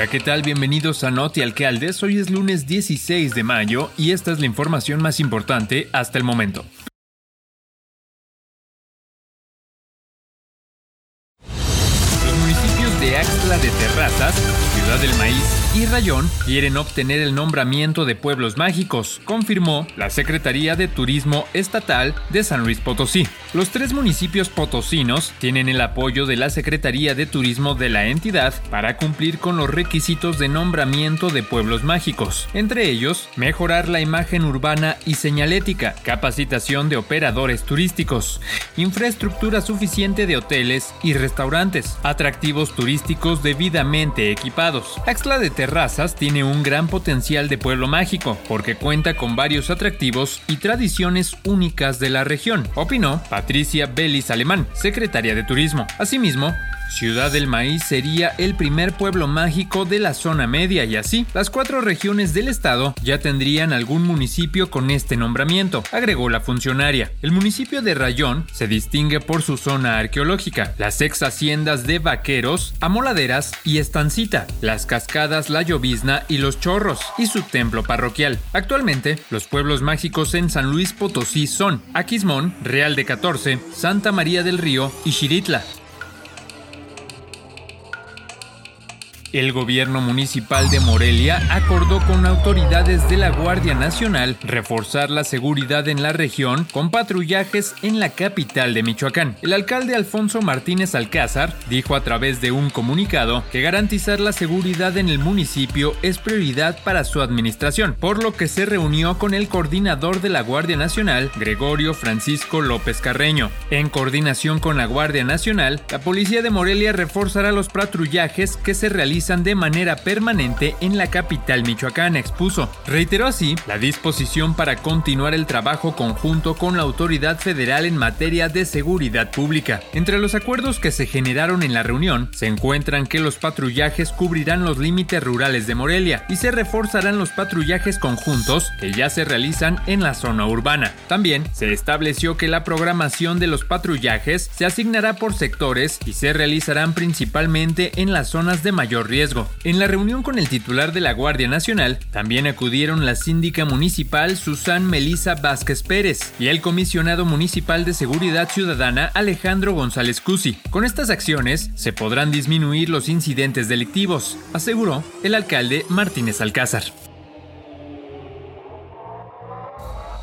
Hola, ¿qué tal? Bienvenidos a Noti Alcaldes. Hoy es lunes 16 de mayo y esta es la información más importante hasta el momento. Los municipios de Axtla de Terrazas, Ciudad del Maíz y Rayón quieren obtener el nombramiento de pueblos mágicos, confirmó la Secretaría de Turismo Estatal de San Luis Potosí. Los tres municipios potosinos tienen el apoyo de la Secretaría de Turismo de la entidad para cumplir con los requisitos de nombramiento de pueblos mágicos, entre ellos mejorar la imagen urbana y señalética, capacitación de operadores turísticos, infraestructura suficiente de hoteles y restaurantes, atractivos turísticos debidamente equipados. Axla de Terrazas tiene un gran potencial de pueblo mágico, porque cuenta con varios atractivos y tradiciones únicas de la región, opinó Patricia Bellis Alemán, secretaria de Turismo. Asimismo, Ciudad del Maíz sería el primer pueblo mágico de la zona media y así, las cuatro regiones del estado ya tendrían algún municipio con este nombramiento, agregó la funcionaria. El municipio de Rayón se distingue por su zona arqueológica, las ex haciendas de Vaqueros, Amoladeras y Estancita, las cascadas La Llovizna y Los Chorros, y su templo parroquial. Actualmente, los pueblos mágicos en San Luis Potosí son Aquismón, Real de 14, Santa María del Río y Xiritla. El gobierno municipal de Morelia acordó con autoridades de la Guardia Nacional reforzar la seguridad en la región con patrullajes en la capital de Michoacán. El alcalde Alfonso Martínez Alcázar dijo a través de un comunicado que garantizar la seguridad en el municipio es prioridad para su administración, por lo que se reunió con el coordinador de la Guardia Nacional, Gregorio Francisco López Carreño. En coordinación con la Guardia Nacional, la policía de Morelia reforzará los patrullajes que se realizan de manera permanente en la capital michoacana, expuso. Reiteró así la disposición para continuar el trabajo conjunto con la autoridad federal en materia de seguridad pública. Entre los acuerdos que se generaron en la reunión se encuentran que los patrullajes cubrirán los límites rurales de Morelia y se reforzarán los patrullajes conjuntos que ya se realizan en la zona urbana. También se estableció que la programación de los patrullajes se asignará por sectores y se realizarán principalmente en las zonas de mayor riesgo. En la reunión con el titular de la Guardia Nacional, también acudieron la síndica municipal Susan Melisa Vázquez Pérez y el comisionado municipal de Seguridad Ciudadana Alejandro González Cusi. Con estas acciones se podrán disminuir los incidentes delictivos, aseguró el alcalde Martínez Alcázar.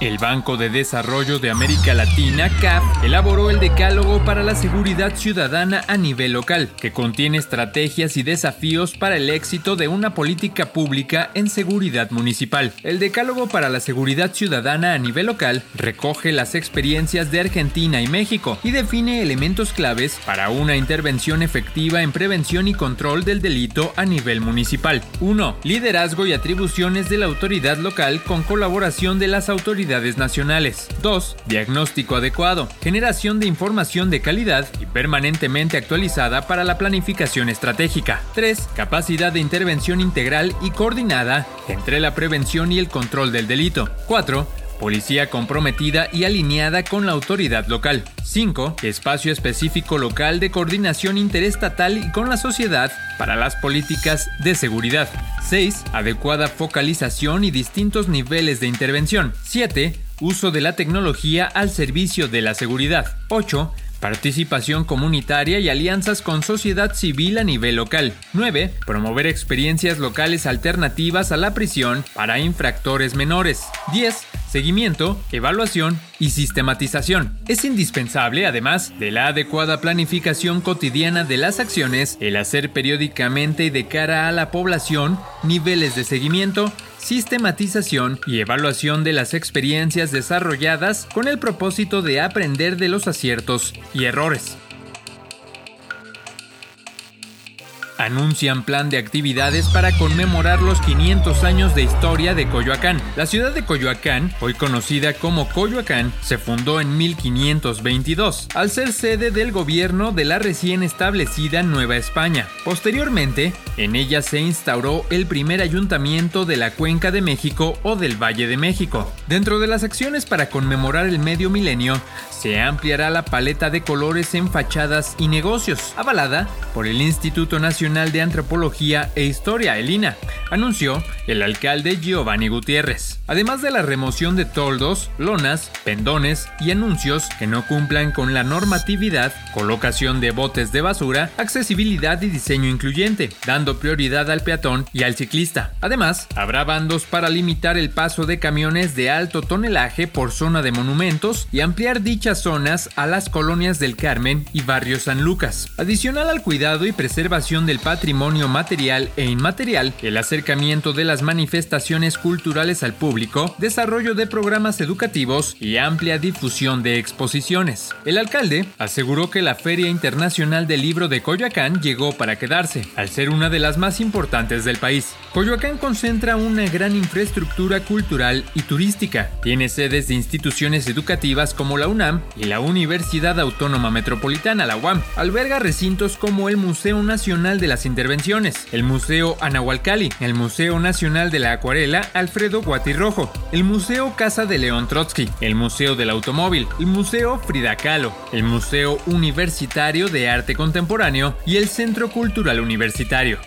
El Banco de Desarrollo de América Latina, CAF, elaboró el Decálogo para la Seguridad Ciudadana a nivel local, que contiene estrategias y desafíos para el éxito de una política pública en seguridad municipal. El Decálogo para la Seguridad Ciudadana a nivel local recoge las experiencias de Argentina y México y define elementos claves para una intervención efectiva en prevención y control del delito a nivel municipal. 1. Liderazgo y atribuciones de la autoridad local con colaboración de las autoridades nacionales. 2. Diagnóstico adecuado, generación de información de calidad y permanentemente actualizada para la planificación estratégica. 3. Capacidad de intervención integral y coordinada entre la prevención y el control del delito. 4 Policía comprometida y alineada con la autoridad local. 5. Espacio específico local de coordinación interestatal y con la sociedad para las políticas de seguridad. 6. Adecuada focalización y distintos niveles de intervención. 7. Uso de la tecnología al servicio de la seguridad. 8 Participación comunitaria y alianzas con sociedad civil a nivel local. 9. Promover experiencias locales alternativas a la prisión para infractores menores. 10. Seguimiento, evaluación y sistematización. Es indispensable, además de la adecuada planificación cotidiana de las acciones, el hacer periódicamente y de cara a la población niveles de seguimiento, sistematización y evaluación de las experiencias desarrolladas con el propósito de aprender de los aciertos y errores. Anuncian plan de actividades para conmemorar los 500 años de historia de Coyoacán. La ciudad de Coyoacán, hoy conocida como Coyoacán, se fundó en 1522, al ser sede del gobierno de la recién establecida Nueva España. Posteriormente, en ella se instauró el primer ayuntamiento de la Cuenca de México o del Valle de México. Dentro de las acciones para conmemorar el medio milenio, se ampliará la paleta de colores en fachadas y negocios, avalada por el Instituto Nacional De Antropología e Historia, el INA, anunció el alcalde Giovanni Gutiérrez. Además de la remoción de toldos, lonas, pendones y anuncios que no cumplan con la normatividad, colocación de botes de basura, accesibilidad y diseño incluyente, dando prioridad al peatón y al ciclista. Además, habrá bandos para limitar el paso de camiones de alto tonelaje por zona de monumentos y ampliar dichas zonas a las colonias del Carmen y barrio San Lucas. Adicional al cuidado y preservación del patrimonio material e inmaterial, el acercamiento de las manifestaciones culturales al público, desarrollo de programas educativos y amplia difusión de exposiciones. El alcalde aseguró que la Feria Internacional del Libro de Coyoacán llegó para quedarse, al ser una de las más importantes del país. Coyoacán concentra una gran infraestructura cultural y turística. Tiene sedes de instituciones educativas como la UNAM y la Universidad Autónoma Metropolitana, la UAM. Alberga recintos como el Museo Nacional de las Intervenciones, el Museo Anahualcali, el Museo Nacional de la Acuarela Alfredo Guatirrojo, el Museo Casa de León Trotsky, el Museo del Automóvil, el Museo Frida Kahlo, el Museo Universitario de Arte Contemporáneo y el Centro Cultural Universitario.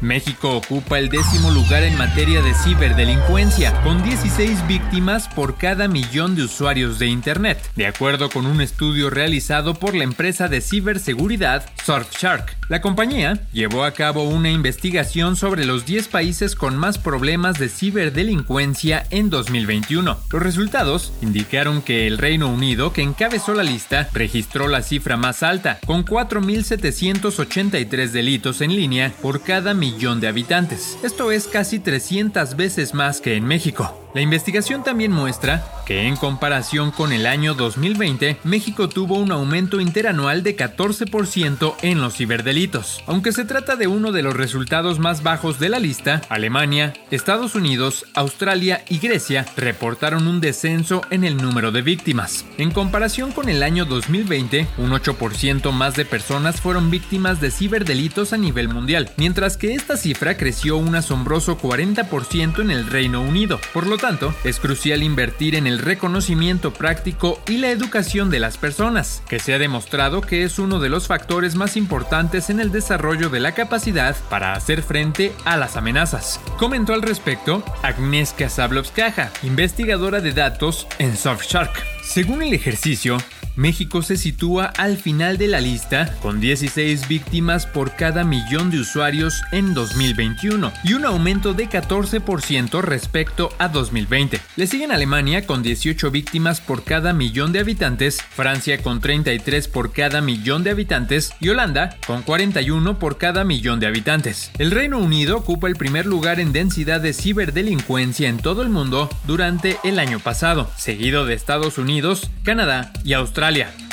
México ocupa el décimo lugar en materia de ciberdelincuencia, con 16 víctimas por cada millón de usuarios de Internet, de acuerdo con un estudio realizado por la empresa de ciberseguridad Surfshark. La compañía llevó a cabo una investigación sobre los 10 países con más problemas de ciberdelincuencia en 2021. Los resultados indicaron que el Reino Unido, que encabezó la lista, registró la cifra más alta, con 4.783 delitos en línea por cada millón millón de habitantes. Esto es casi 300 veces más que en México. La investigación también muestra que en comparación con el año 2020, México tuvo un aumento interanual de 14% en los ciberdelitos. Aunque se trata de uno de los resultados más bajos de la lista, Alemania, Estados Unidos, Australia y Grecia reportaron un descenso en el número de víctimas. En comparación con el año 2020, un 8% más de personas fueron víctimas de ciberdelitos a nivel mundial, mientras que esta cifra creció un asombroso 40% en el Reino Unido. Por lo es crucial invertir en el reconocimiento práctico y la educación de las personas, que se ha demostrado que es uno de los factores más importantes en el desarrollo de la capacidad para hacer frente a las amenazas. Comentó al respecto Agnieszka Zablovskaja, investigadora de datos en Surfshark. Según el ejercicio, México se sitúa al final de la lista con 16 víctimas por cada millón de usuarios en 2021 y un aumento de 14% respecto a 2020. Le siguen Alemania con 18 víctimas por cada millón de habitantes, Francia con 33 por cada millón de habitantes y Holanda con 41 por cada millón de habitantes. El Reino Unido ocupa el primer lugar en densidad de ciberdelincuencia en todo el mundo durante el año pasado, seguido de Estados Unidos, Canadá y Australia. Australia.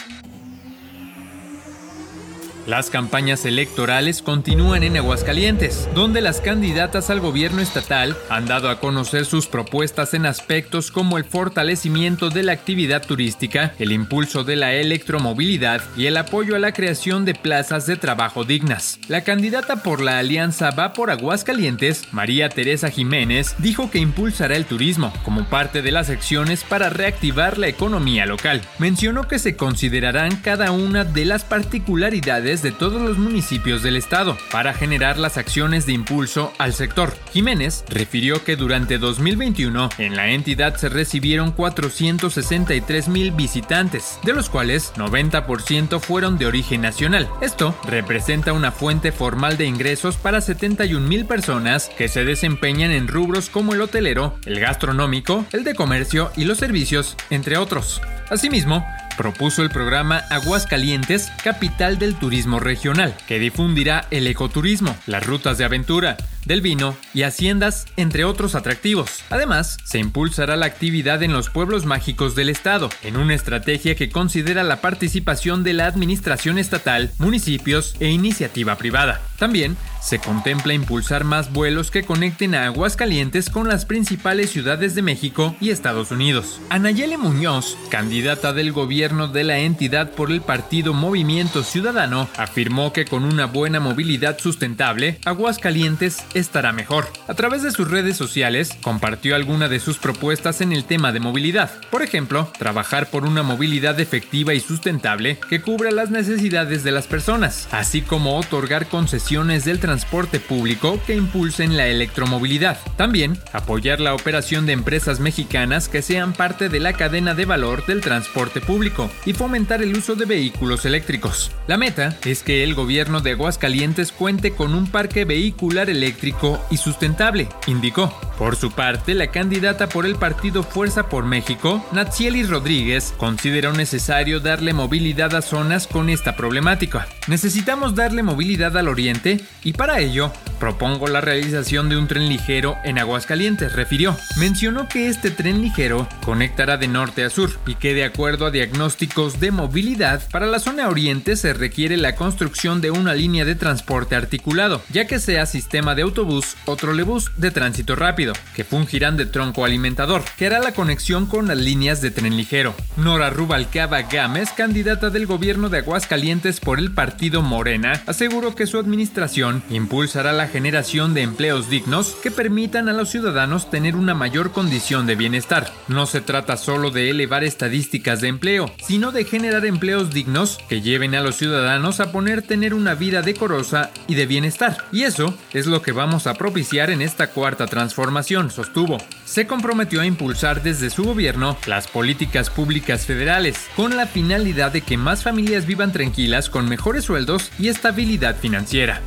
Las campañas electorales continúan en Aguascalientes, donde las candidatas al gobierno estatal han dado a conocer sus propuestas en aspectos como el fortalecimiento de la actividad turística, el impulso de la electromovilidad y el apoyo a la creación de plazas de trabajo dignas. La candidata por la alianza Va por Aguascalientes, María Teresa Jiménez, dijo que impulsará el turismo como parte de las acciones para reactivar la economía local. Mencionó que se considerarán cada una de las particularidades de todos los municipios del estado para generar las acciones de impulso al sector. Jiménez refirió que durante 2021 en la entidad se recibieron 463 mil visitantes, de los cuales 90% fueron de origen nacional. Esto representa una fuente formal de ingresos para 71 mil personas que se desempeñan en rubros como el hotelero, el gastronómico, el de comercio y los servicios, entre otros. Asimismo, propuso el programa Aguascalientes, capital del turismo regional, que difundirá el ecoturismo, las rutas de aventura, del vino y haciendas, entre otros atractivos. Además, se impulsará la actividad en los pueblos mágicos del estado, en una estrategia que considera la participación de la administración estatal, municipios e iniciativa privada. También se contempla impulsar más vuelos que conecten a Aguascalientes con las principales ciudades de México y Estados Unidos. Anayele Muñoz, candidata del gobierno de la entidad por el partido Movimiento Ciudadano, afirmó que con una buena movilidad sustentable, Aguascalientes estará mejor. A través de sus redes sociales, compartió algunas de sus propuestas en el tema de movilidad. Por ejemplo, trabajar por una movilidad efectiva y sustentable que cubra las necesidades de las personas, así como otorgar concesiones del transporte público que impulsen la electromovilidad. También, apoyar la operación de empresas mexicanas que sean parte de la cadena de valor del transporte público y fomentar el uso de vehículos eléctricos. La meta es que el gobierno de Aguascalientes cuente con un parque vehicular eléctrico y sustentable, indicó. Por su parte, la candidata por el partido Fuerza por México, Natsieli Rodríguez, consideró necesario darle movilidad a zonas con esta problemática. Necesitamos darle movilidad al oriente y para ello propongo la realización de un tren ligero en Aguascalientes, refirió. Mencionó que este tren ligero conectará de norte a sur y que de acuerdo a diagnósticos de movilidad, para la zona oriente se requiere la construcción de una línea de transporte articulado, ya que sea sistema de autobús o trolebús de tránsito rápido, que fungirán de tronco alimentador, que hará la conexión con las líneas de tren ligero. Nora Rubalcaba Gámez, candidata del gobierno de Aguascalientes por el partido Morena, aseguró que su administración impulsará la generación de empleos dignos que permitan a los ciudadanos tener una mayor condición de bienestar. No se trata solo de elevar estadísticas de empleo, sino de generar empleos dignos que lleven a los ciudadanos a poner tener una vida decorosa y de bienestar. Y eso es lo que vamos a propiciar en esta cuarta transformación, sostuvo. Se comprometió a impulsar desde su gobierno las políticas públicas federales, con la finalidad de que más familias vivan tranquilas con mejores sueldos y estabilidad financiera.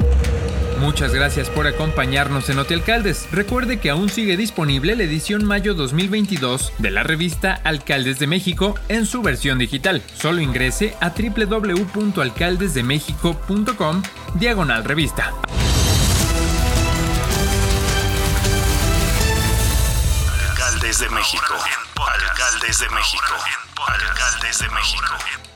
Muchas gracias por acompañarnos en Alcaldes. Recuerde que aún sigue disponible la edición mayo 2022 de la revista Alcaldes de México en su versión digital. Solo ingrese a www.alcaldesdemexico.com diagonal revista. Alcaldes de México. Alcaldes de México. Alcaldes de México.